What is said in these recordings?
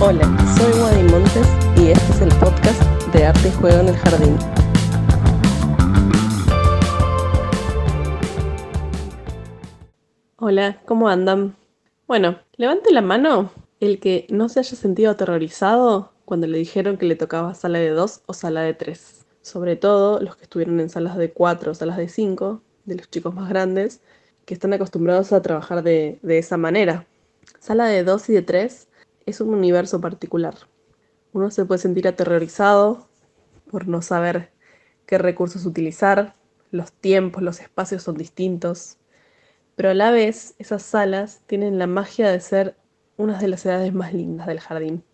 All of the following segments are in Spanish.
Hola, soy Wadi Montes y este es el podcast de Arte y Juego en el Jardín. Hola, ¿cómo andan? Bueno, levante la mano el que no se haya sentido aterrorizado cuando le dijeron que le tocaba sala de 2 o sala de 3. Sobre todo los que estuvieron en salas de 4 o salas de 5, de los chicos más grandes, que están acostumbrados a trabajar de, de esa manera. Sala de 2 y de 3 es un universo particular. Uno se puede sentir aterrorizado por no saber qué recursos utilizar, los tiempos, los espacios son distintos, pero a la vez esas salas tienen la magia de ser unas de las edades más lindas del jardín.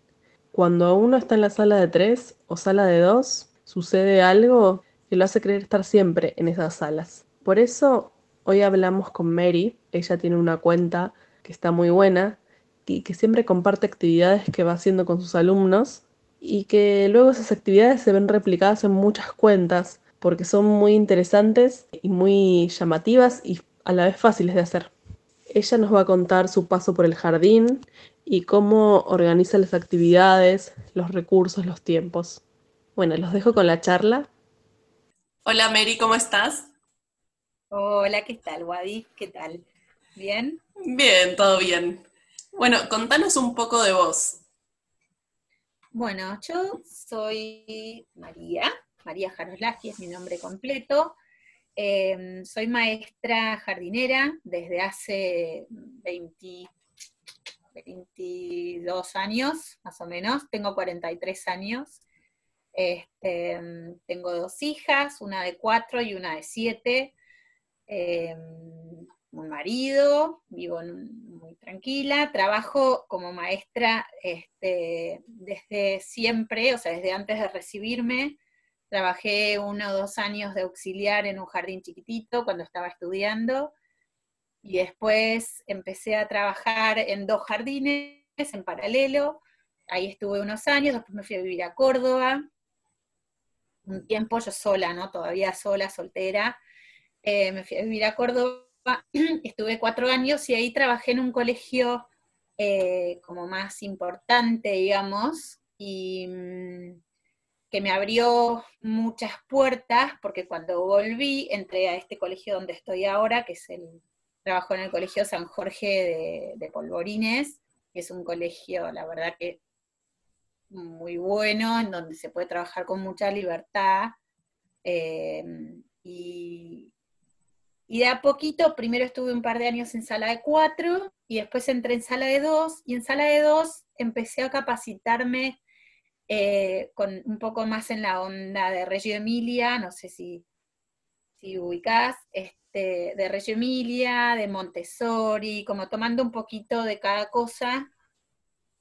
Cuando uno está en la sala de 3 o sala de 2, sucede algo que lo hace querer estar siempre en esas salas. Por eso hoy hablamos con Mary, ella tiene una cuenta que está muy buena y que siempre comparte actividades que va haciendo con sus alumnos y que luego esas actividades se ven replicadas en muchas cuentas porque son muy interesantes y muy llamativas y a la vez fáciles de hacer. Ella nos va a contar su paso por el jardín y cómo organiza las actividades, los recursos, los tiempos. Bueno, los dejo con la charla. Hola Mary, ¿cómo estás? Hola, ¿qué tal, Wadi? ¿Qué tal? ¿Bien? Bien, todo bien. Bueno, contanos un poco de vos. Bueno, yo soy María, María Jaroslagi es mi nombre completo. Em, soy maestra jardinera desde hace 22 años, más o menos. Tengo 43 años. Este, tengo dos hijas, una de cuatro y una de siete. Em, un marido, vivo muy tranquila, trabajo como maestra este, desde siempre, o sea, desde antes de recibirme. Trabajé uno o dos años de auxiliar en un jardín chiquitito cuando estaba estudiando y después empecé a trabajar en dos jardines en paralelo. Ahí estuve unos años, después me fui a vivir a Córdoba. Un tiempo yo sola, ¿no? Todavía sola, soltera. Eh, me fui a vivir a Córdoba estuve cuatro años y ahí trabajé en un colegio eh, como más importante, digamos, y mm, que me abrió muchas puertas, porque cuando volví entré a este colegio donde estoy ahora, que es el trabajo en el Colegio San Jorge de, Polvorines, que es un colegio, la verdad que muy bueno, en donde se puede trabajar con mucha libertad. Eh, y, y de a poquito, primero estuve un par de años en sala de cuatro y después entré en sala de dos y en sala de dos empecé a capacitarme eh, con un poco más en la onda de Reggio Emilia, no sé si, si ubicás, este, de Reggio Emilia, de Montessori, como tomando un poquito de cada cosa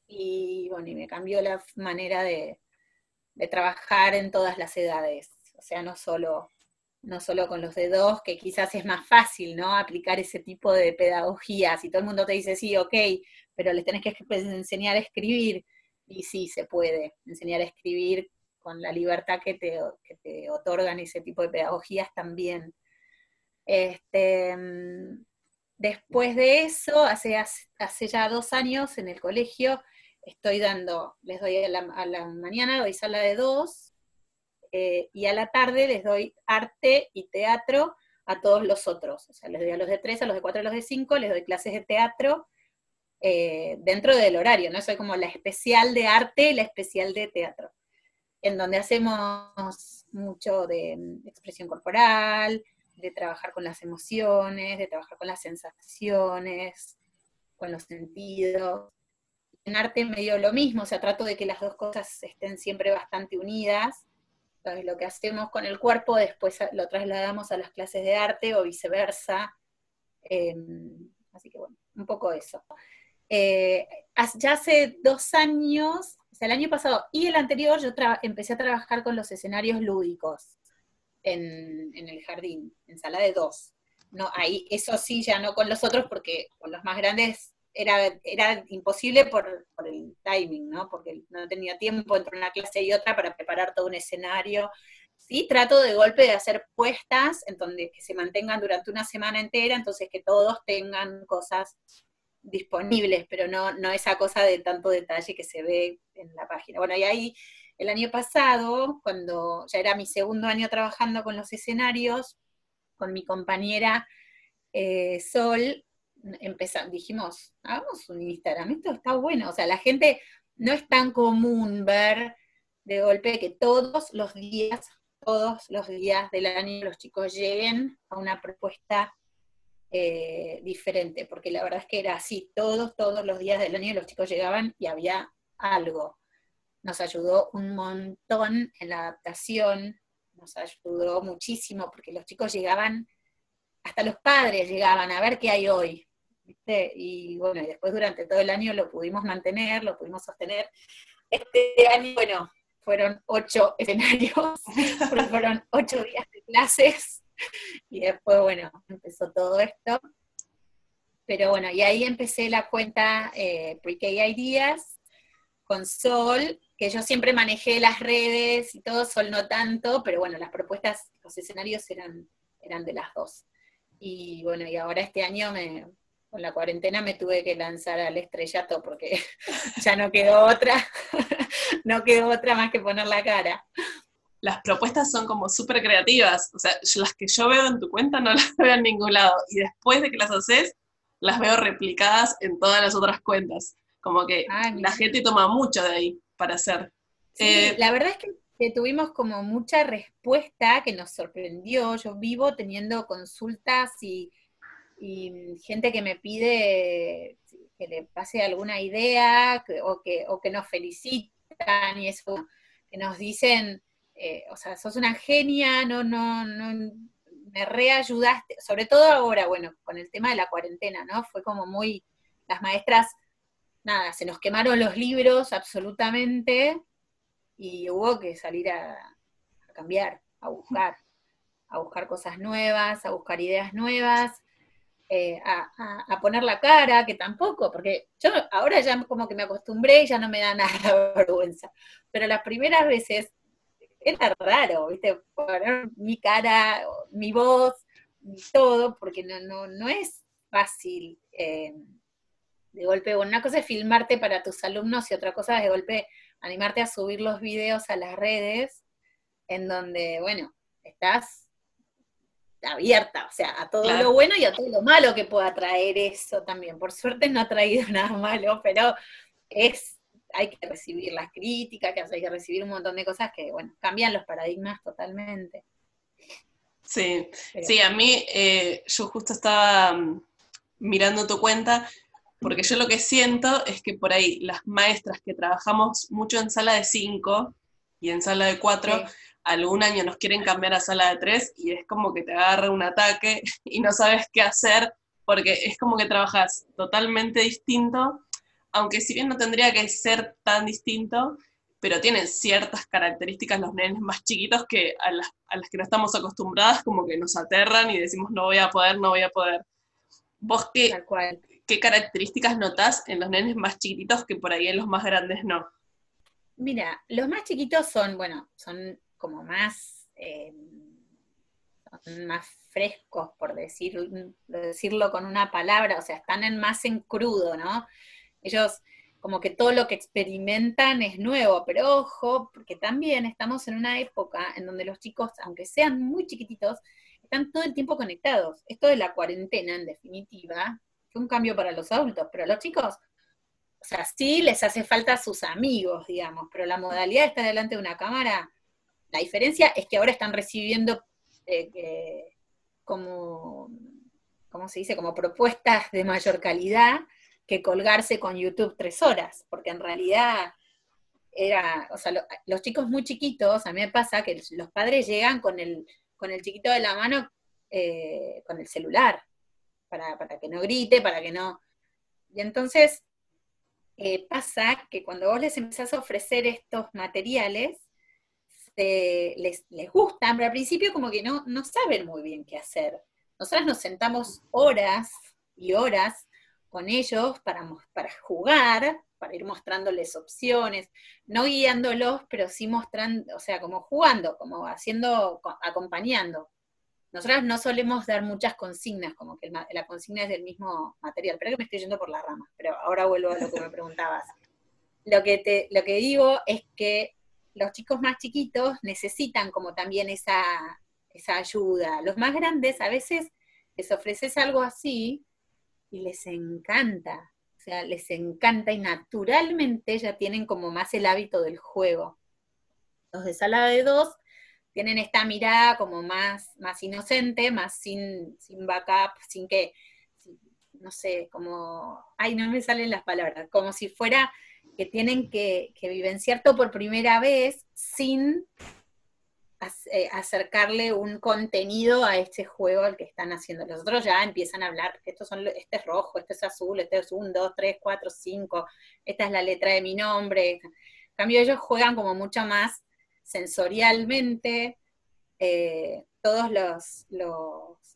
y bueno, y me cambió la manera de, de trabajar en todas las edades, o sea, no solo no solo con los de dos, que quizás es más fácil, ¿no? Aplicar ese tipo de pedagogía. Si todo el mundo te dice, sí, ok, pero les tenés que enseñar a escribir, y sí, se puede enseñar a escribir con la libertad que te, que te otorgan ese tipo de pedagogías también. Este, después de eso, hace, hace ya dos años en el colegio, estoy dando, les doy a la, a la mañana, doy sala de dos, eh, y a la tarde les doy arte y teatro a todos los otros. O sea, les doy a los de tres, a los de cuatro, a los de cinco, les doy clases de teatro eh, dentro del horario, ¿no? Soy como la especial de arte y la especial de teatro, en donde hacemos mucho de expresión corporal, de trabajar con las emociones, de trabajar con las sensaciones, con los sentidos. En arte medio lo mismo, o sea, trato de que las dos cosas estén siempre bastante unidas lo que hacemos con el cuerpo después lo trasladamos a las clases de arte o viceversa. Em, así que bueno, un poco eso. Eh, ya hace dos años, o sea, el año pasado y el anterior, yo empecé a trabajar con los escenarios lúdicos en, en, el jardín, en sala de dos. No, ahí, eso sí, ya no con los otros, porque con los más grandes era, era imposible por, el timing, ¿no? Porque no tenía tiempo entre una clase y otra para preparar todo un escenario. Sí, trato de golpe de hacer puestas en donde que se mantengan durante una semana entera, entonces que todos tengan cosas disponibles, pero no, no esa cosa de tanto detalle que se ve en la página. Bueno, y ahí el año pasado, cuando ya era mi segundo año trabajando con los escenarios, con mi compañera eh, Sol, empezamos, dijimos, hagamos un Instagram, esto está bueno. O sea, la gente no es tan común ver de golpe que todos los días, todos los días del año los chicos lleguen a una propuesta eh, diferente, porque la verdad es que era así, todos, todos los días del año los chicos llegaban y había algo. Nos ayudó un montón en la adaptación, nos ayudó muchísimo, porque los chicos llegaban, hasta los padres llegaban a ver qué hay hoy. Y bueno, y después durante todo el año lo pudimos mantener, lo pudimos sostener. Este año, bueno, fueron ocho escenarios, fueron ocho días de clases, y después, bueno, empezó todo esto. Pero bueno, y ahí empecé la cuenta eh, Pre-K Ideas con Sol, que yo siempre manejé las redes y todo, Sol no tanto, pero bueno, las propuestas, los escenarios eran, eran de las dos. Y bueno, y ahora este año me, con la cuarentena me tuve que lanzar al estrellato porque ya no quedó otra, no quedó otra más que poner la cara las propuestas son como súper creativas. O sea, las que yo veo en tu cuenta no las veo en ningún lado. Y después de que las haces, las veo replicadas en todas las otras cuentas. Como que la gente toma mucho de ahí para hacer. Eh, la verdad es que, tuvimos como mucha respuesta que nos sorprendió. Yo vivo teniendo consultas y, gente que me pide que le pase alguna idea o, que, o que nos felicitan y eso, que nos dicen, eh, o sea, sos una genia, no, no, no, me reayudaste, sobre todo ahora, bueno, con el tema de la cuarentena, ¿no? Fue como muy, las maestras, nada, se nos quemaron los libros absolutamente y hubo que salir a, cambiar, a buscar, a buscar cosas nuevas, a buscar ideas nuevas. Eh, a, a, poner la cara, que tampoco, porque yo ahora ya como que me acostumbré y ya no me da nada vergüenza, pero las primeras veces era raro, ¿viste? Poner mi cara, mi voz, todo, porque no, no, no es fácil. Eh, de golpe, bueno, una cosa es filmarte para tus alumnos y otra cosa es de golpe animarte a subir los videos a las redes, en donde, bueno, estás abierta, o sea, a todo lo bueno y a todo lo malo que pueda traer eso también. Por suerte no ha traído nada malo, pero es hay que recibir las críticas, que hay que recibir un montón de cosas que, bueno, cambian los paradigmas totalmente. Sí, sí, a mí eh, yo justo estaba mm, mirando tu cuenta, porque yo lo que siento es que por ahí las maestras que trabajamos mucho en sala de 5 y en sala de 4, algún año nos quieren cambiar a sala de 3 y es como que te agarra un ataque y no sabes qué hacer, porque es como que trabajas totalmente distinto aunque si bien no tendría que ser tan distinto, pero tienen ciertas características los nenes más chiquitos que a las, que no estamos acostumbradas como que nos aterran y decimos no voy a poder, no voy a poder. ¿Vos qué, qué características notás en los nenes más chiquititos que por ahí en los más grandes no? Mira, los más chiquitos son, bueno, son como más, eh, más frescos, por decir, decirlo con una palabra, o sea, están en más en crudo, ¿no? Ellos como que todo lo que experimentan es nuevo, pero ojo, porque también estamos en una época en donde los chicos, aunque sean muy chiquititos, están todo el tiempo conectados. Esto de la cuarentena, en definitiva, fue un cambio para los adultos, pero los chicos, o sea, sí les hace falta a sus amigos, digamos, pero la modalidad de estar delante de una cámara, la diferencia es que ahora están recibiendo eh, como, ¿cómo se dice? Como propuestas de mayor calidad que colgarse con YouTube tres horas, porque en realidad era, o sea, los chicos muy chiquitos, a mí me pasa que los padres llegan con el, con el chiquito de la mano, eh, con el celular, para, que no grite, para que no... Y entonces eh, pasa que cuando vos les empezás a ofrecer estos materiales, les, les, gustan, pero al principio como que no, no saben muy bien qué hacer. Nosotras nos sentamos horas y horas con ellos para, para jugar, para ir mostrándoles opciones, no guiándolos, pero sí mostrando, o sea, como jugando, como haciendo, acompañando. nosotros no solemos dar muchas consignas, como que la consigna es del mismo material. Pero que me estoy yendo por la rama, pero ahora vuelvo a lo que me preguntabas. Lo que, te, lo que digo es que los chicos más chiquitos necesitan como también esa, esa ayuda. Los más grandes a veces les ofreces algo así y les encanta. O sea, les encanta y naturalmente ya tienen como más el hábito del juego. Los de sala de dos tienen esta mirada como más, más inocente, más sin, sin backup, sin que, no sé, como, ay, no me salen las palabras, como si fuera que tienen que, que vivenciar todo por primera vez sin eh, acercarle un contenido a este juego al que están haciendo. Los otros ya empiezan a hablar, estos son, este es rojo, este es azul, este es un, dos, tres, cuatro, cinco, esta es la letra de mi nombre. En cambio, ellos juegan como mucho más sensorialmente, eh, todos los,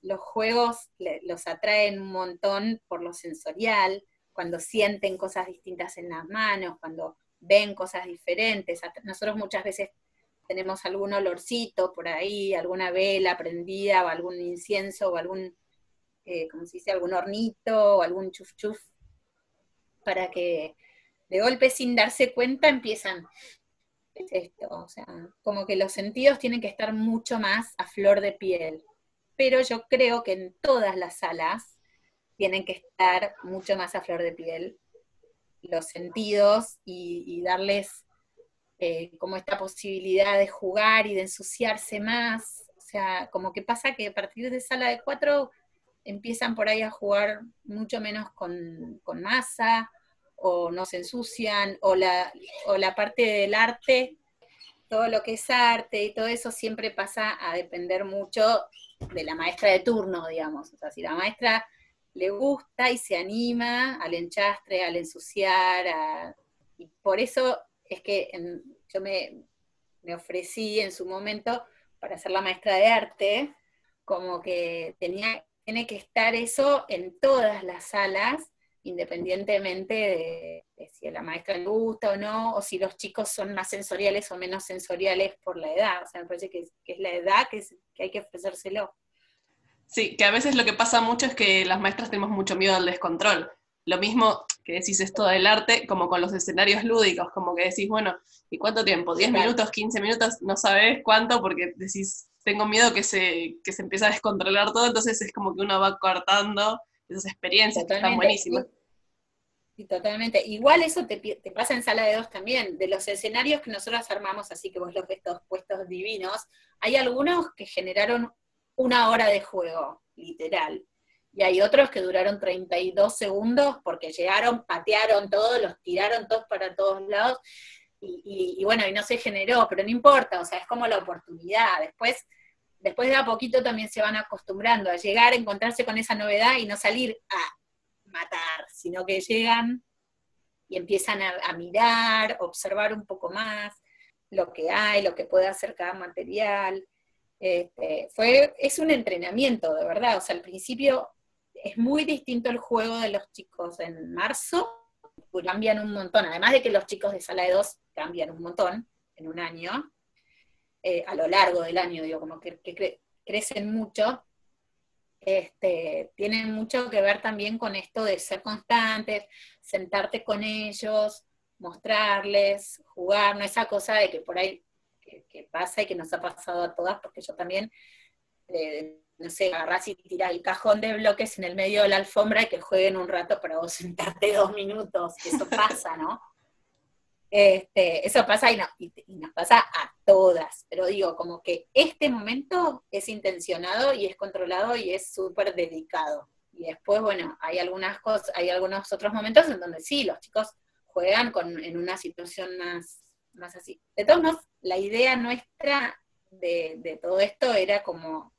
los, juegos los atraen un montón por lo sensorial, cuando sienten cosas distintas en las manos, cuando ven cosas diferentes. Nosotros muchas veces tenemos algún olorcito por ahí, alguna vela prendida o algún incienso o algún, eh, como se dice, algún hornito o algún chuf chuf, para que de golpe sin darse cuenta empiezan esto? O sea, como que los sentidos tienen que estar mucho más a flor de piel. Pero yo creo que en todas las salas tienen que estar mucho más a flor de piel los sentidos y, darles eh, como esta posibilidad de jugar y de ensuciarse más. O sea, como que pasa que a partir de sala de cuatro empiezan por ahí a jugar mucho menos con, masa, o no se ensucian, o la, o la parte del arte, todo lo que es arte y todo eso siempre pasa a depender mucho de la maestra de turno, digamos. O sea, si la maestra le gusta y se anima al enchastre, al ensuciar, y por eso es que yo me, me ofrecí en su momento para ser la maestra de arte, como que tenía, tiene que estar eso en todas las salas independientemente de, si a la maestra le gusta o no, o si los chicos son más sensoriales o menos sensoriales por la edad. O sea, me parece que, es la edad que, hay que ofrecérselo. Sí, que a veces lo que pasa mucho es que las maestras tenemos mucho miedo al descontrol. Lo mismo que decís esto del arte, como con los escenarios lúdicos, como que decís, bueno, ¿y cuánto tiempo? ¿10 minutos, 15 minutos? No sabes cuánto porque decís, tengo miedo que se, que se empiece a descontrolar todo, entonces es como que uno va cortando esas experiencias que están buenísimas. Sí, totalmente. Igual eso te, pasa en sala de dos también. De los escenarios que nosotros armamos, así que vos los ves todos puestos divinos, hay algunos que generaron una hora de juego, literal. Y hay otros que duraron 32 segundos porque llegaron, patearon todos, los tiraron todos para todos lados. Y, bueno, y no se generó, pero no importa, o sea, es como la oportunidad. Después después de a poquito también se van acostumbrando a llegar, a encontrarse con esa novedad y no salir a matar, sino que llegan y empiezan a, mirar, observar un poco más lo que hay, lo que puede hacer cada material. Este, fue, es un entrenamiento, de verdad. O sea, al principio es muy distinto el juego de los chicos en marzo, cambian un montón, además de que los chicos de sala de dos cambian un montón en un año, eh, a lo largo del año, digo, como que, crecen mucho, este, tienen mucho que ver también con esto de ser constantes, sentarte con ellos, mostrarles, jugar, no esa cosa de que por ahí que, pasa y que nos ha pasado a todas, porque yo también, eh, no sé, agarrás y tirás el cajón de bloques en el medio de la alfombra y que jueguen un rato para vos sentarte dos minutos, eso pasa, ¿no? Este, eso pasa y, nos pasa a todas, pero digo, como que este momento es intencionado y es controlado y es súper dedicado. Y después, bueno, hay algunas cosas, hay algunos otros momentos en donde sí, los chicos juegan con, en una situación más, De todos modos, la idea nuestra de, todo esto era como,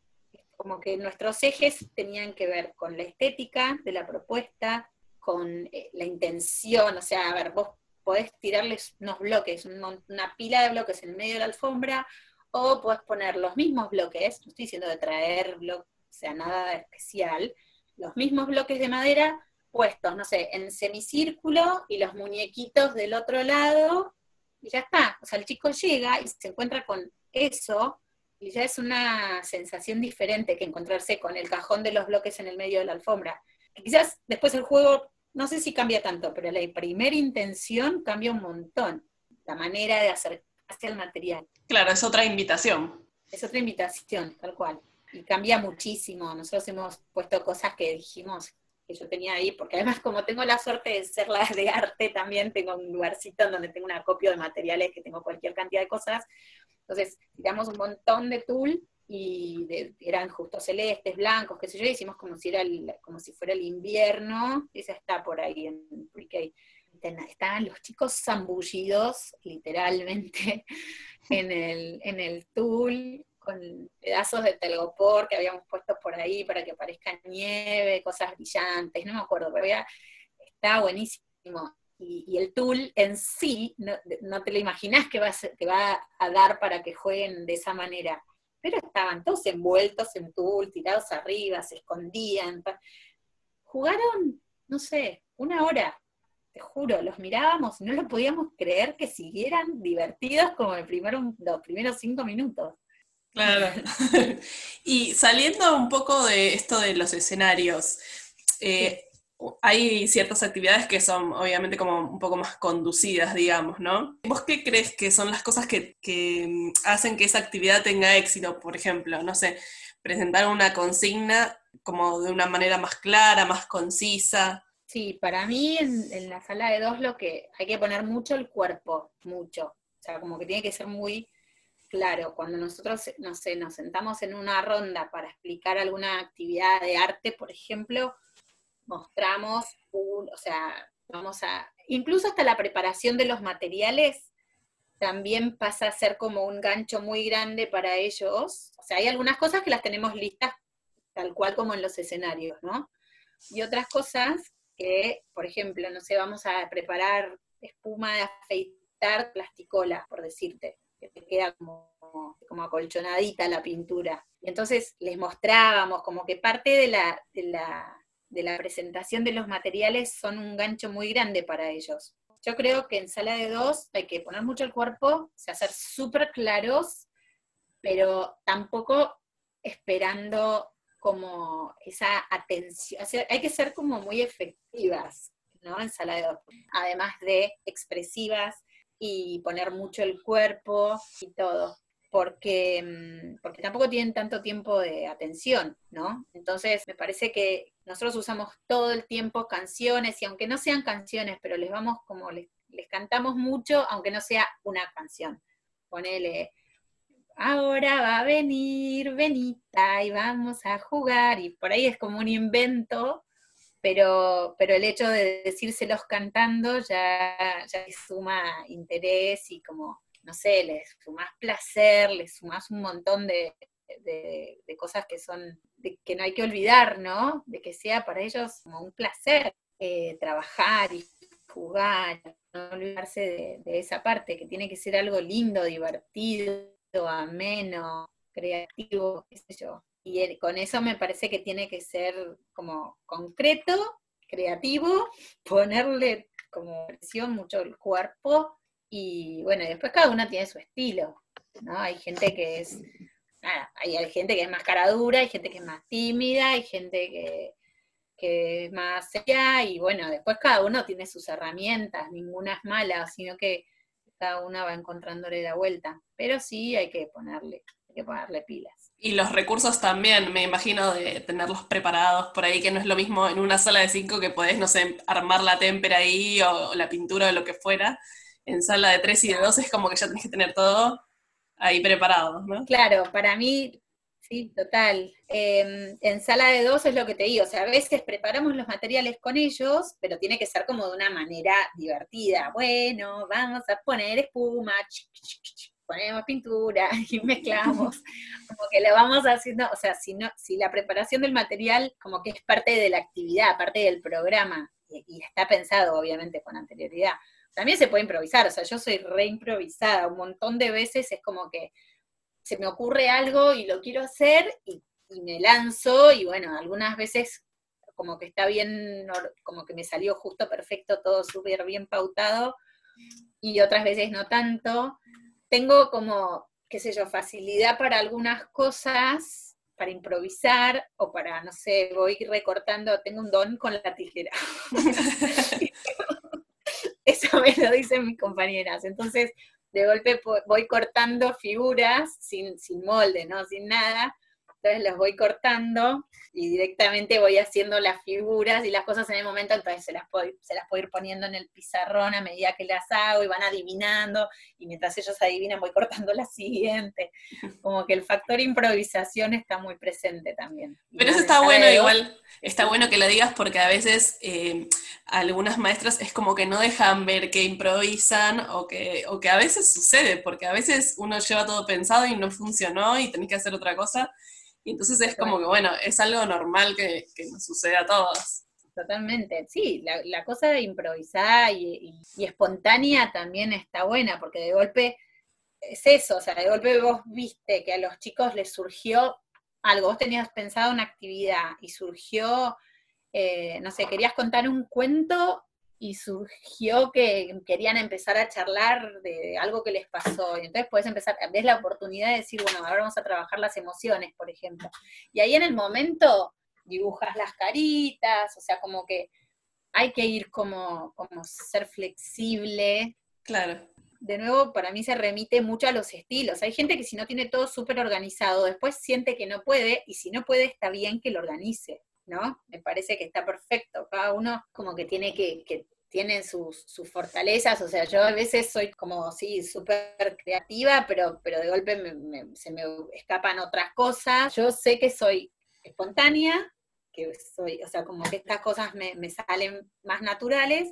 como que nuestros ejes tenían que ver con la estética de la propuesta, con eh, la intención, o sea, a ver, vos podés tirarles unos bloques, una pila de bloques en medio de la alfombra, o podés poner los mismos bloques, no estoy diciendo de traer bloques, o sea, nada especial, los mismos bloques de madera puestos, no sé, en semicírculo y los muñequitos del otro lado, y ya está. O sea, el chico llega y se encuentra con eso, y ya es una sensación diferente que encontrarse con el cajón de los bloques en el medio de la alfombra. quizás después el juego, no sé si cambia tanto, pero la primera intención cambia un montón. La manera de acercarse al material. Claro, es otra invitación. Es otra invitación, tal cual. Y cambia muchísimo. Nosotros hemos puesto cosas que dijimos que yo tenía ahí, porque además como tengo la suerte de ser la de arte, también tengo un lugarcito en donde tengo un acopio de materiales, que tengo cualquier cantidad de cosas. Entonces, tiramos un montón de tul y eran justo celestes, blancos, qué sé yo, y hicimos como si, era como si fuera el invierno, esa está por ahí en pre Estaban los chicos zambullidos, literalmente, en el, en el tul, con pedazos de telgopor que habíamos puesto por ahí para que parezca nieve, cosas brillantes, no me acuerdo, pero ya está buenísimo. Y, el tool en sí, no, te lo imaginas que va, a va a dar para que jueguen de esa manera. Pero estaban todos envueltos en tool, tirados arriba, se escondían. Jugaron, no sé, una hora, te juro, los mirábamos y no lo podíamos creer que siguieran divertidos como el primero, los primeros cinco minutos. Claro. y saliendo un poco de esto de los escenarios, eh, hay ciertas actividades que son obviamente como un poco más conducidas, digamos, ¿no? ¿Vos qué crees que son las cosas que, mm, hacen que esa actividad tenga éxito? Por ejemplo, no sé, presentar una consigna como de una manera más clara, más concisa. Sí, para mí en, en la sala de dos lo que hay que poner mucho el cuerpo, mucho. O sea, como que tiene que ser muy claro, cuando nosotros, no sé, nos sentamos en una ronda para explicar alguna actividad de arte, por ejemplo, mostramos, un, o sea, vamos a, incluso hasta la preparación de los materiales también pasa a ser como un gancho muy grande para ellos. O sea, hay algunas cosas que las tenemos listas tal cual como en los escenarios, ¿no? Y otras cosas que, por ejemplo, no sé, vamos a preparar espuma de afeitar plasticola, por decirte que te queda como, como acolchonadita la pintura. Y entonces les mostrábamos como que parte de la, de la, de la presentación de los materiales son un gancho muy grande para ellos. Yo creo que en sala de dos hay que poner mucho el cuerpo, o sea, súper claros, pero tampoco esperando como esa atención, hay que ser como muy efectivas, ¿no? En sala de dos, además de expresivas y poner mucho el cuerpo y todo, porque, mm, porque tampoco tienen tanto tiempo de atención, ¿no? Entonces me parece que nosotros usamos todo el tiempo canciones y aunque no sean canciones, pero les vamos como, les, cantamos mucho, aunque no sea una canción. Ponele, ahora va a venir Benita y vamos a jugar, y por ahí es como un invento pero, pero el hecho de decírselos cantando ya, ya les suma interés y como, no sé, les sumas placer, les sumas un montón de, cosas que son, que no hay que olvidar, ¿no? De que sea para ellos como un placer eh, trabajar y jugar, no olvidarse de, de esa parte, que tiene que ser algo lindo, divertido, ameno, creativo, qué sé yo. Y con eso me parece que tiene que ser como concreto, creativo, ponerle como presión mucho el cuerpo y bueno, después cada uno tiene su estilo, ¿no? Hay gente que es, nada, hay, gente que es más cara dura, hay gente que es más tímida, hay gente que, que es más seria y bueno, después cada uno tiene sus herramientas, ninguna es mala, sino que cada una va encontrándole la vuelta, pero sí hay que ponerle, hay que ponerle pilas. Y los recursos también, me imagino, de tenerlos preparados por ahí, que no es lo mismo en una sala de cinco que podés, no sé, armar la témpera ahí o, la pintura o lo que fuera. En sala de tres y de dos es como que ya tenés que tener todo ahí preparado, ¿no? Claro, para mí, sí, total. Em, en sala de dos es lo que te digo, o sea, a veces preparamos los materiales con ellos, pero tiene que ser como de una manera divertida. Bueno, vamos a poner espuma, ponemos pintura y mezclamos, como que lo vamos haciendo, o sea, si, no, si la preparación del material como que es parte de la actividad, parte del programa, y, está pensado obviamente con anterioridad, también se puede improvisar, o sea, yo soy re improvisada, un montón de veces es como que se me ocurre algo y lo quiero hacer y me lanzo y bueno, algunas veces como que está bien, como que me salió justo perfecto, todo súper bien pautado, y otras veces no tanto, tengo como qué sé yo, facilidad para algunas cosas, para improvisar o para, no sé, voy recortando, tengo un don con la tijera. Eso me lo dicen mis compañeras. Entonces, de golpe voy cortando figuras sin, sin molde, ¿no? Sin nada, entonces los voy cortando y directamente voy haciendo las figuras y las cosas en el momento, entonces se las, puedo, se las puedo ir poniendo en el pizarrón a medida que las hago y van adivinando, y mientras ellos adivinan voy cortando la siguiente. Como que el factor improvisación está muy presente también. Pero eso está bueno, igual, está bueno que lo digas porque a veces eh, algunas maestras es como que no dejan ver que improvisan o que, o que a veces sucede, porque a veces uno lleva todo pensado y no funcionó y tenés que hacer otra cosa. Entonces es como que, bueno, es algo normal que, nos sucede a todos. Totalmente, sí, la, cosa de improvisar y, espontánea también está buena, porque de golpe es eso, o sea, de golpe vos viste que a los chicos les surgió algo, vos tenías pensado una actividad y surgió, eh, no sé, querías contar un cuento y surgió que querían empezar a charlar de algo que les pasó. Y entonces puedes empezar, ves la oportunidad de decir, bueno, ahora vamos a trabajar las emociones, por ejemplo. Y ahí en el momento dibujas las caritas, o sea, como que hay que ir como, como ser flexible. Claro. De nuevo, para mí se remite mucho a los estilos. Hay gente que si no tiene todo súper organizado, después siente que no puede, y si no puede, está bien que lo organice. ¿No? Me parece que está perfecto. Cada uno como que tiene que, que tienen sus, fortalezas, o sea, yo a veces soy como, sí, súper creativa, pero, pero de golpe se me escapan otras cosas. Yo sé que soy espontánea, que soy, o sea, como que estas cosas me, me salen más naturales,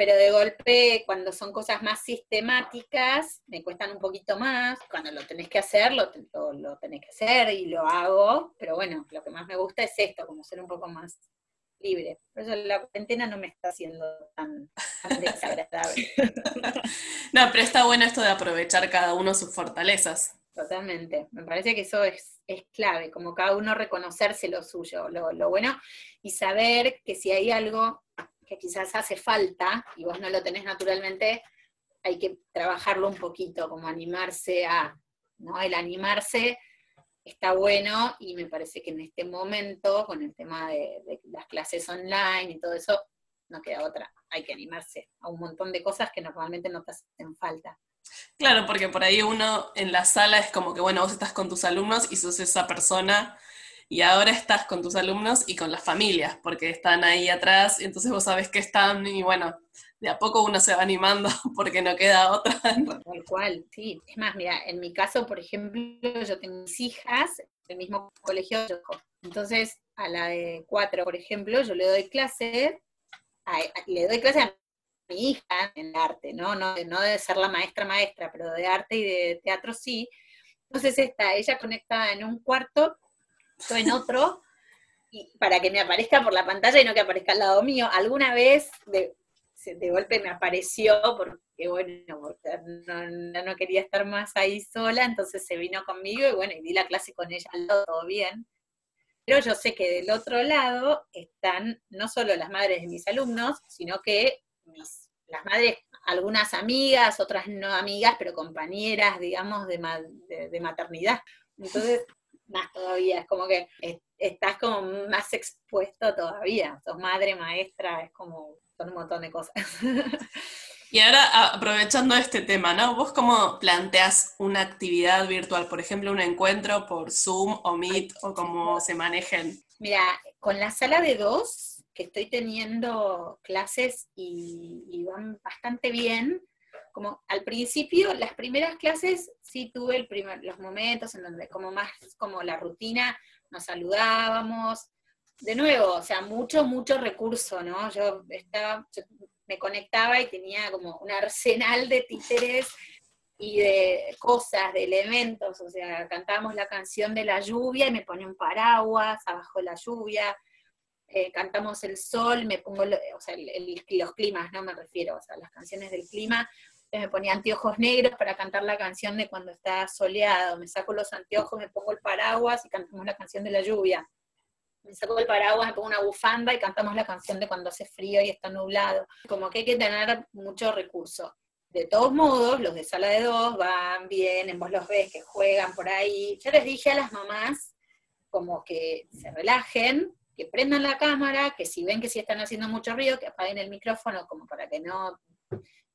pero de golpe cuando son cosas más sistemáticas me cuestan un poquito más, cuando lo tenés que hacer, lo, lo, tenés que hacer y lo hago, pero bueno, lo que más me gusta es esto, como ser un poco más libre. Por eso la cuarentena no me está haciendo tan, desagradable. no, pero está bueno esto de aprovechar cada uno sus fortalezas. Totalmente, me parece que eso es, es clave, como cada uno reconocerse lo suyo, lo, lo bueno, y saber que si hay algo que quizás hace falta y vos no lo tenés naturalmente, hay que trabajarlo un poquito, como animarse a, ¿no? El animarse está bueno y me parece que en este momento, con el tema de, las clases online y todo eso, no queda otra, hay que animarse a un montón de cosas que normalmente no te hacen falta. Claro, porque por ahí uno en la sala es como que, bueno, vos estás con tus alumnos y sos esa persona y ahora estás con tus alumnos y con las familias, porque están ahí atrás, entonces vos sabes que están, y bueno, de a poco uno se va animando porque no queda otra. Tal cual, sí. Es más, mira, en mi caso, por ejemplo, yo tengo mis hijas, el mismo colegio, entonces a la de cuatro, por ejemplo, yo le doy clase, le doy clase a mi hija en arte, ¿no? No, no de ser la maestra maestra, pero de arte y de teatro sí. Entonces está ella conectada en un cuarto en otro, y para que me aparezca por la pantalla y no que aparezca al lado mío. Alguna vez de, de golpe me apareció porque, bueno, no, no, quería estar más ahí sola, entonces se vino conmigo y bueno, y di la clase con ella todo bien. Pero yo sé que del otro lado están no solo las madres de mis alumnos, sino que mis, las madres, algunas amigas, otras no amigas, pero compañeras, digamos, de, de maternidad. Entonces, más todavía, es como que estás como más expuesto todavía, sos madre, maestra, es como, son un montón de cosas. Y ahora, aprovechando este tema, ¿no? ¿Vos cómo planteas una actividad virtual? Por ejemplo, un encuentro por Zoom o Meet o cómo se manejen. Mira, con la sala de dos, que estoy teniendo clases y, y van bastante bien, como al principio, las primeras clases sí tuve el primer, los momentos en donde como más como la rutina, nos saludábamos, de nuevo, o sea, mucho, mucho recurso, ¿no? Yo estaba, me conectaba y tenía como un arsenal de títeres y de cosas, de elementos, o sea, cantábamos la canción de la lluvia y me ponía un paraguas abajo de la lluvia, eh, cantamos el sol, me pongo, o sea, los climas, no me refiero, o sea, las canciones del clima, me ponía anteojos negros para cantar la canción de cuando está soleado, me saco los anteojos, me pongo el paraguas y cantamos la canción de la lluvia. Me saco el paraguas, me pongo una bufanda y cantamos la canción de cuando hace frío y está nublado. Como que hay que tener mucho recurso. de todos modos, los de sala de dos van, bien, vos los ves que juegan por ahí. Yo les dije a las mamás como que se relajen, que prendan la cámara, que si ven que si están haciendo mucho ruido, que apaguen el micrófono como para que no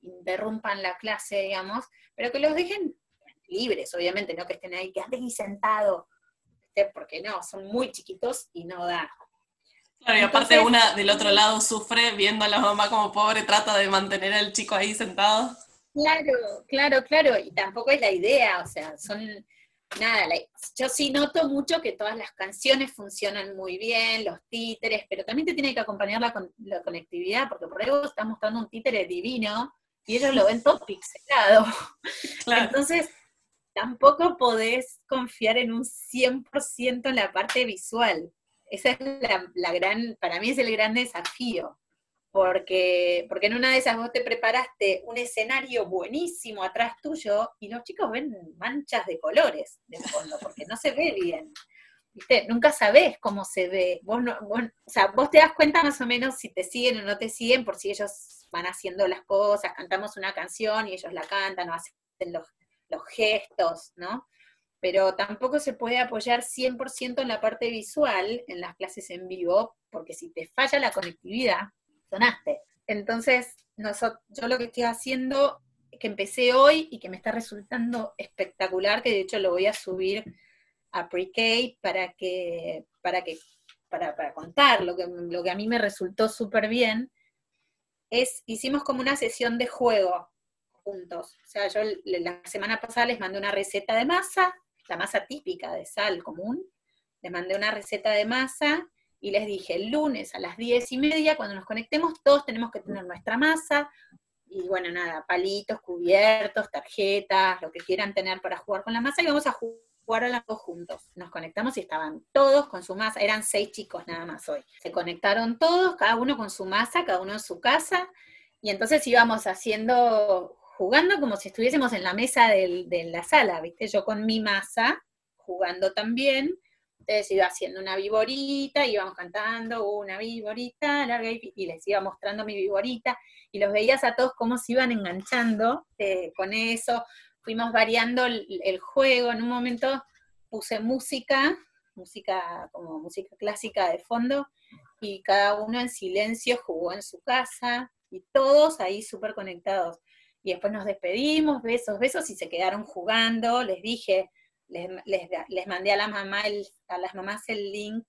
interrumpan la clase, digamos, pero que los dejen libres, obviamente, no que estén ahí, que anden ahí sentados, porque no, son muy chiquitos y no da. Claro, y aparte una del otro lado sufre viendo a la mamá como pobre, trata de mantener al chico ahí sentado. Claro, claro, claro, y tampoco es la idea, o sea, son, nada, yo sí noto mucho que todas las canciones funcionan muy bien, los títeres, pero también te tiene que acompañar la, la conectividad, porque por ahí vos estás mostrando un títere divino y ellos lo ven todo pixelado. Entonces, tampoco podés confiar en un 100% en la parte visual. Esa es la, gran, para mí es el gran desafío, porque, porque en una de esas vos te preparaste un escenario buenísimo atrás tuyo y los chicos ven manchas de colores de fondo, porque no se ve bien. Nunca sabés cómo se ve. Vos no, o sea, vos te das cuenta más o menos si te siguen o no te siguen, por si ellos van haciendo las cosas, cantamos una canción y ellos la cantan o hacen los los gestos, ¿no? Pero tampoco se puede apoyar 100% en la parte visual en las clases en vivo, porque si te falla la conectividad, sonaste. Entonces, yo lo que estoy haciendo, que empecé hoy y que me está resultando espectacular, que de hecho lo voy a subir a para que, para que, para, para contar lo que, lo que a mí me resultó súper bien, es, hicimos como una sesión de juego, juntos. O sea, yo la semana pasada les mandé una receta de masa, la masa típica de sal común, les mandé una receta de masa y les dije, el lunes a las diez y media, cuando nos conectemos, todos tenemos que tener nuestra masa, y bueno, nada, palitos, cubiertos, tarjetas, lo que quieran tener para jugar con la masa, y vamos a jugar dos juntos. Nos conectamos y estaban todos con su masa, eran seis chicos nada más hoy. Se conectaron todos, cada uno con su masa, cada uno en su casa, y entonces íbamos haciendo jugando como si estuviésemos en la mesa de la sala, ¿viste? Yo con mi masa, jugando también. Entonces iba haciendo una viborita, íbamos cantando una viborita larga y, les iba mostrando mi viborita y los veías a todos cómo se iban enganchando eh, con eso. Fuimos variando el, el, juego. En un momento puse música, música como música clásica de fondo y cada uno en silencio jugó en su casa y todos ahí súper conectados. Y después nos despedimos, besos, besos, y se quedaron jugando, les dije, les, mandé a, la mamá a las mamás el link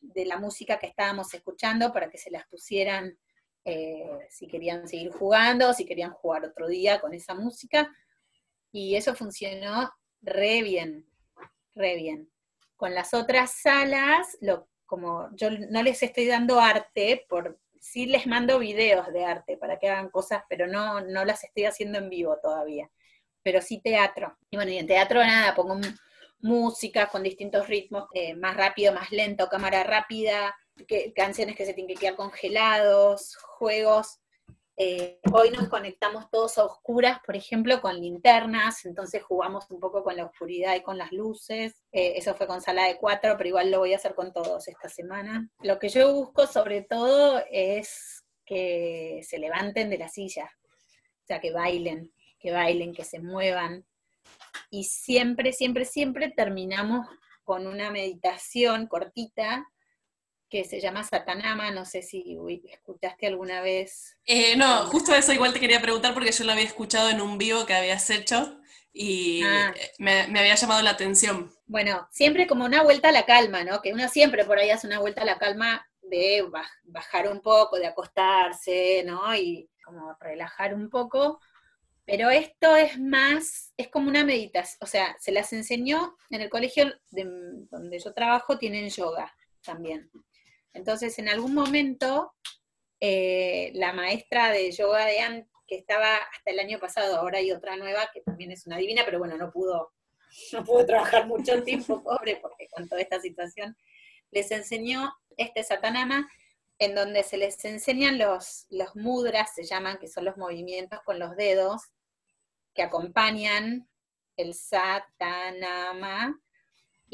de la música que estábamos escuchando para que se las pusieran eh, si querían seguir jugando, si querían jugar otro día con esa música, y eso funcionó re bien, re bien. Con las otras salas, lo, como yo no les estoy dando arte por, sí les mando videos de arte para que hagan cosas, pero no, no las estoy haciendo en vivo todavía. Pero sí teatro. Y bueno, y en teatro nada, pongo música con distintos ritmos, eh, más rápido, más lento, cámara rápida, canciones que se tienen que quedar congelados, juegos eh, hoy nos conectamos todos a oscuras, por ejemplo, con linternas, entonces jugamos un poco con la oscuridad y con las luces. Eh, eso fue con sala de cuatro, pero igual lo voy a hacer con todos esta semana. Lo que yo busco sobre todo es que se levanten de la silla, o sea, que bailen, que bailen, que se muevan. Y siempre, siempre, siempre terminamos con una meditación cortita que se llama Satanama, no sé si escuchaste alguna vez. Eh, no, justo eso igual te quería preguntar porque yo lo había escuchado en un vivo que habías hecho y ah. me, había llamado la atención. Bueno, siempre como una vuelta a la calma, ¿no? Que uno siempre por ahí hace una vuelta a la calma de bajar un poco, de acostarse, ¿no? Y como relajar un poco. Pero esto es más, es como una meditación, o sea, se las enseñó en el colegio donde yo trabajo, tienen yoga también. Entonces, en algún momento, eh, la maestra de yoga de Anne, que estaba hasta el año pasado, ahora hay otra nueva, que también es una divina, pero bueno, no pudo, no pudo trabajar mucho tiempo, pobre, porque con toda esta situación, les enseñó este satanama, en donde se les enseñan los, los mudras, se llaman, que son los movimientos con los dedos, que acompañan el satanama,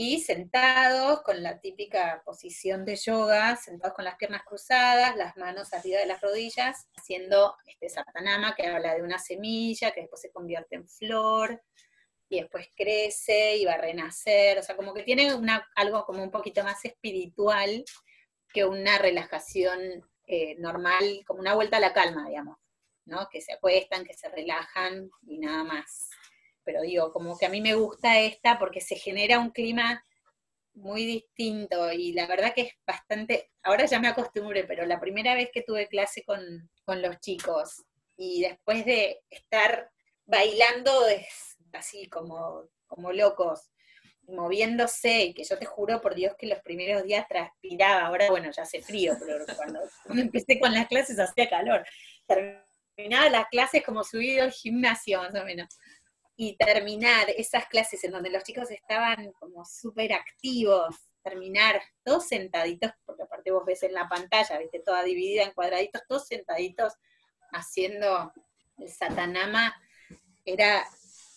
y sentados con la típica posición de yoga, sentados con las piernas cruzadas, las manos arriba de las rodillas, haciendo este satanama que habla de una semilla que después se convierte en flor y después crece y va a renacer, o sea, como que tiene algo como un poquito más espiritual que una relajación eh, normal, como una vuelta a la calma, digamos, ¿no? Que se acuestan, que se relajan y nada más pero digo, como que a mí me gusta esta porque se genera un clima muy distinto y la verdad que es bastante, ahora ya me acostumbré, pero la primera vez que tuve clase con, los chicos y después de estar bailando así como, como locos, moviéndose, y que yo te juro por Dios que los primeros días transpiraba, ahora bueno, ya hace frío, pero cuando empecé con las clases hacía calor. Terminaba las clases como subido al gimnasio más o menos y terminar esas clases en donde los chicos estaban como súper activos, terminar todos sentaditos, porque aparte vos ves en la pantalla, viste, toda dividida en cuadraditos, todos sentaditos haciendo el satanama, era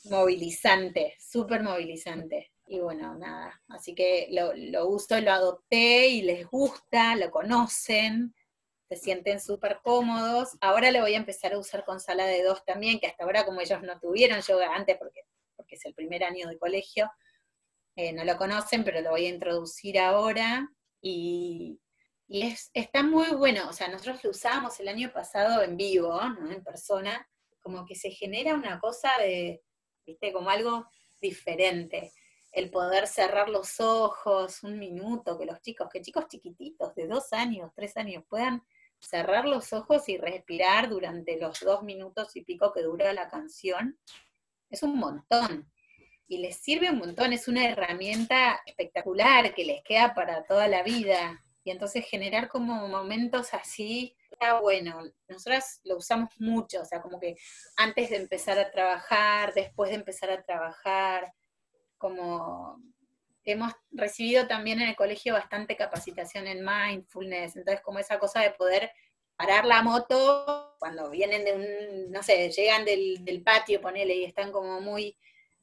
movilizante, súper movilizante. Y bueno, nada, así que lo, lo uso, lo adopté y les gusta, lo conocen, se sienten súper cómodos. Ahora lo voy a empezar a usar con sala de dos también, que hasta ahora como ellos no tuvieron yoga antes, porque, porque es el primer año de colegio, eh, no lo conocen, pero lo voy a introducir ahora. Y, es, está muy bueno, o sea, nosotros lo usábamos el año pasado en vivo, ¿no? en persona, como que se genera una cosa de, viste, como algo diferente el poder cerrar los ojos un minuto, que los chicos, que chicos chiquititos de dos años, tres años puedan cerrar los ojos y respirar durante los dos minutos y pico que dura la canción, es un montón. Y les sirve un montón, es una herramienta espectacular que les queda para toda la vida. Y entonces generar como momentos así está bueno. Nosotras lo usamos mucho, o sea, como que antes de empezar a trabajar, después de empezar a trabajar, como hemos recibido también en el colegio bastante capacitación en mindfulness, entonces como esa cosa de poder parar la moto cuando vienen de un, no sé, llegan del, patio, ponele, y están como muy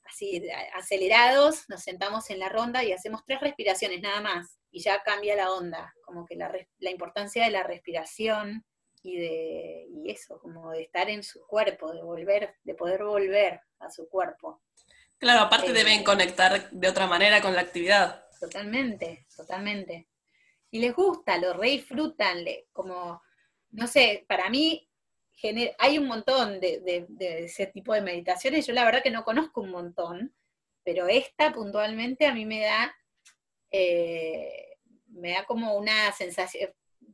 así acelerados, nos sentamos en la ronda y hacemos tres respiraciones nada más, y ya cambia la onda, como que la, la importancia de la respiración y de y eso, como de estar en su cuerpo, de volver, de poder volver a su cuerpo. Claro, aparte deben conectar de otra manera con la actividad. Totalmente, totalmente. Y les gusta, lo re disfrutan, como, no sé, para mí hay un montón de, ese tipo de meditaciones, yo la verdad que no conozco un montón, pero esta puntualmente a mí me da, eh, me da como una sensación,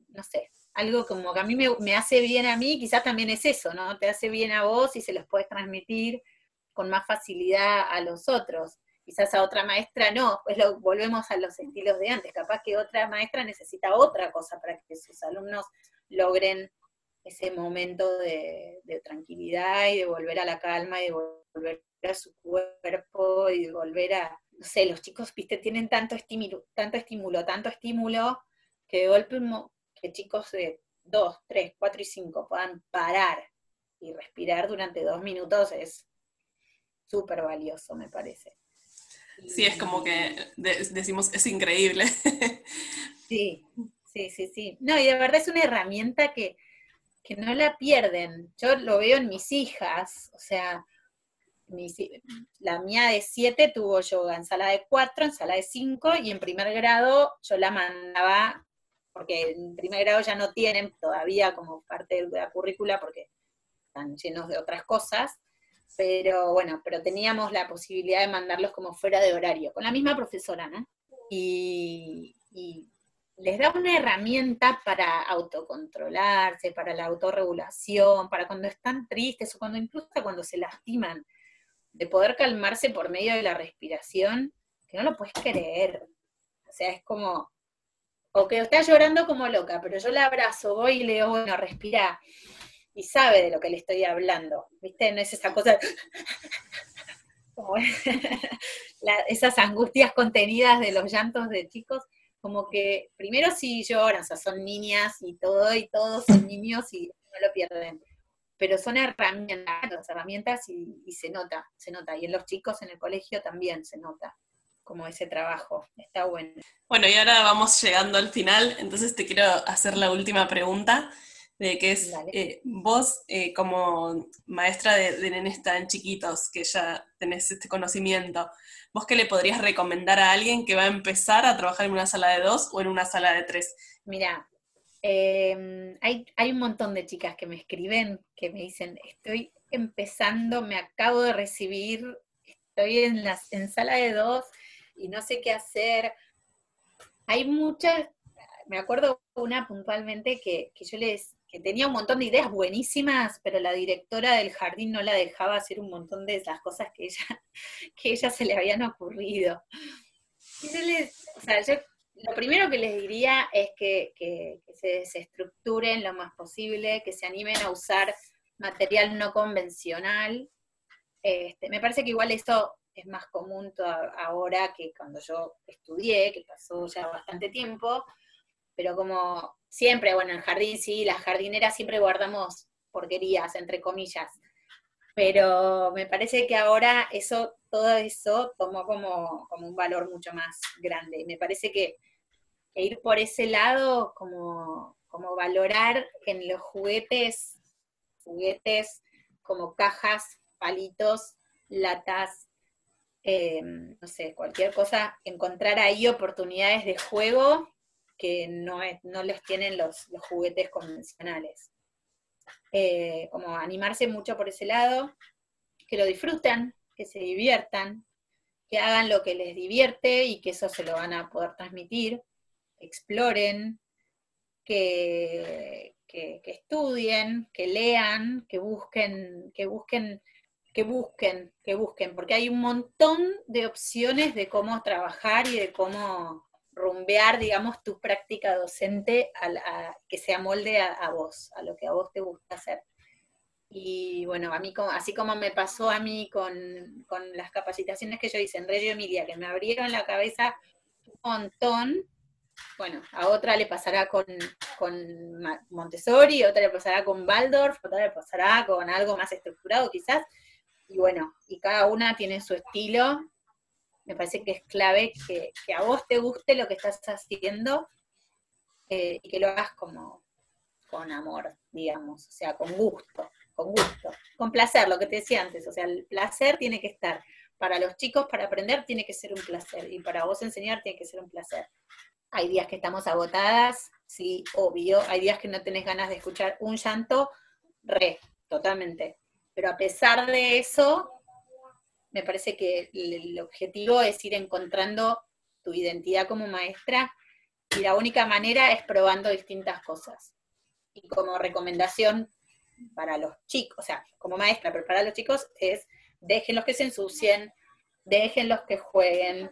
no sé, algo como que a mí me, me hace bien a mí, quizás también es eso, ¿no? Te hace bien a vos y se los puedes transmitir con más facilidad a los otros. Quizás a otra maestra no, pues lo, volvemos a los estilos de antes. Capaz que otra maestra necesita otra cosa para que sus alumnos logren ese momento de, tranquilidad y de volver a la calma y de volver a su cuerpo y de volver a, no sé, los chicos, viste, tienen tanto estímulo, tanto estímulo, tanto estímulo, que de golpe que chicos de 2, 3, 4 y 5 puedan parar y respirar durante dos minutos es súper valioso, me parece. Sí, es como que decimos, es increíble. Sí, sí, sí, sí. No, y de verdad es una herramienta que, no la pierden. Yo lo veo en mis hijas, o sea, la mía de siete tuvo yoga en sala de cuatro, en sala de cinco, y en primer grado yo la mandaba, porque en primer grado ya no tienen todavía como parte de la currícula, porque están llenos de otras cosas, pero bueno, pero teníamos la posibilidad de mandarlos como fuera de horario, con la misma profesora, ¿no? Y, les da una herramienta para autocontrolarse, para la autorregulación, para cuando están tristes o cuando incluso cuando se lastiman, de poder calmarse por medio de la respiración, que no lo puedes creer. O sea, es como, o que está llorando como loca, pero yo la abrazo, voy y le digo, bueno, respira y sabe de lo que le estoy hablando, ¿viste? No es esa cosa, como esas angustias contenidas de los llantos de chicos, como que primero sí lloran, o sea, son niñas y todo, y todos son niños y no lo pierden, pero son herramientas, herramientas y, y se nota, se nota, y en los chicos en el colegio también se nota. como ese trabajo. Está bueno. Bueno, y ahora vamos llegando al final, entonces te quiero hacer la última pregunta, de que es, eh, vos eh, como maestra de, de, nenes tan chiquitos, que ya tenés este conocimiento, ¿vos qué le podrías recomendar a alguien que va a empezar a trabajar en una sala de dos o en una sala de tres? Mira, em, hay, hay un montón de chicas que me escriben, que me dicen, estoy empezando, me acabo de recibir, estoy en, la, en sala de dos y no sé qué hacer. Hay muchas, me acuerdo una puntualmente que, que yo les, que tenía un montón de ideas buenísimas, pero la directora del jardín no la dejaba hacer un montón de esas cosas que ella, que ella se le habían ocurrido. o sea, lo primero que les diría es que, que, que se desestructuren lo más posible, que se animen a usar material no convencional. Este, me parece que igual esto es más común ahora que cuando yo estudié, que pasó ya bastante tiempo, pero como siempre, bueno, en el jardín sí, las jardineras siempre guardamos porquerías, entre comillas, pero me parece que ahora eso, todo eso tomó como, como un valor mucho más grande. Y me parece que, ir por ese lado, como, como valorar en los juguetes, juguetes como cajas, palitos, latas, eh, no sé, cualquier cosa, encontrar ahí oportunidades de juego que no, es, no les tienen los, juguetes convencionales. Eh, como animarse mucho por ese lado, que lo disfruten, que se diviertan, que hagan lo que les divierte y que eso se lo van a poder transmitir, exploren, que, que, que estudien, que lean, que busquen, que busquen que busquen, que busquen, porque hay un montón de opciones de cómo trabajar y de cómo rumbear, digamos, tu práctica docente a, que se amolde a, vos, a lo que a vos te gusta hacer. Y bueno, a mí, así como me pasó a mí con, con las capacitaciones que yo hice en Reggio Emilia, que me abrieron la cabeza un montón, bueno, a otra le pasará con, con Montessori, otra le pasará con Waldorf, otra le pasará con algo más estructurado quizás, y bueno, y cada una tiene su estilo. Me parece que es clave que, a vos te guste lo que estás haciendo eh, y que lo hagas como con amor, digamos, o sea, con gusto, con gusto, con placer, lo que te decía antes, o sea, el placer tiene que estar. Para los chicos, para aprender, tiene que ser un placer, y para vos enseñar, tiene que ser un placer. Hay días que estamos agotadas, sí, obvio, hay días que no tenés ganas de escuchar un llanto, re, totalmente. Pero a pesar de eso, me parece que el objetivo es ir encontrando tu identidad como maestra y la única manera es probando distintas cosas. Y como recomendación para los chicos, o sea, como maestra, pero para los chicos es déjenlos que se ensucien, déjenlos que jueguen,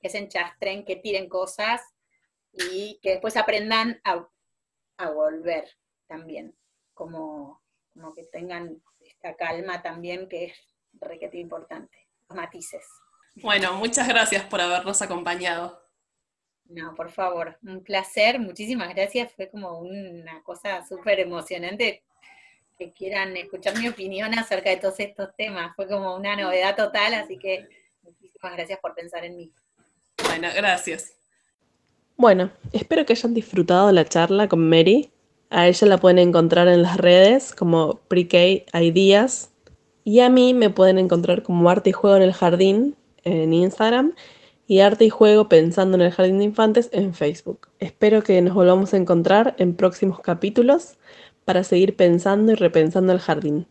que se enchastren, que tiren cosas y que después aprendan a, volver también, como, como que tengan esta calma también que es requete importante, los matices. Bueno, muchas gracias por habernos acompañado. No, por favor, un placer, muchísimas gracias, fue como una cosa súper emocionante que quieran escuchar mi opinión acerca de todos estos temas, fue como una novedad total, así que muchísimas gracias por pensar en mí. Bueno, gracias. Bueno, espero que hayan disfrutado la charla con Mary a ella la pueden encontrar en las redes como Pre-K Ideas. Y a mí me pueden encontrar como Arte y Juego en el Jardín en Instagram y Arte y Juego Pensando en el Jardín de Infantes en Facebook. Espero que nos volvamos a encontrar en próximos capítulos para seguir pensando y repensando el jardín.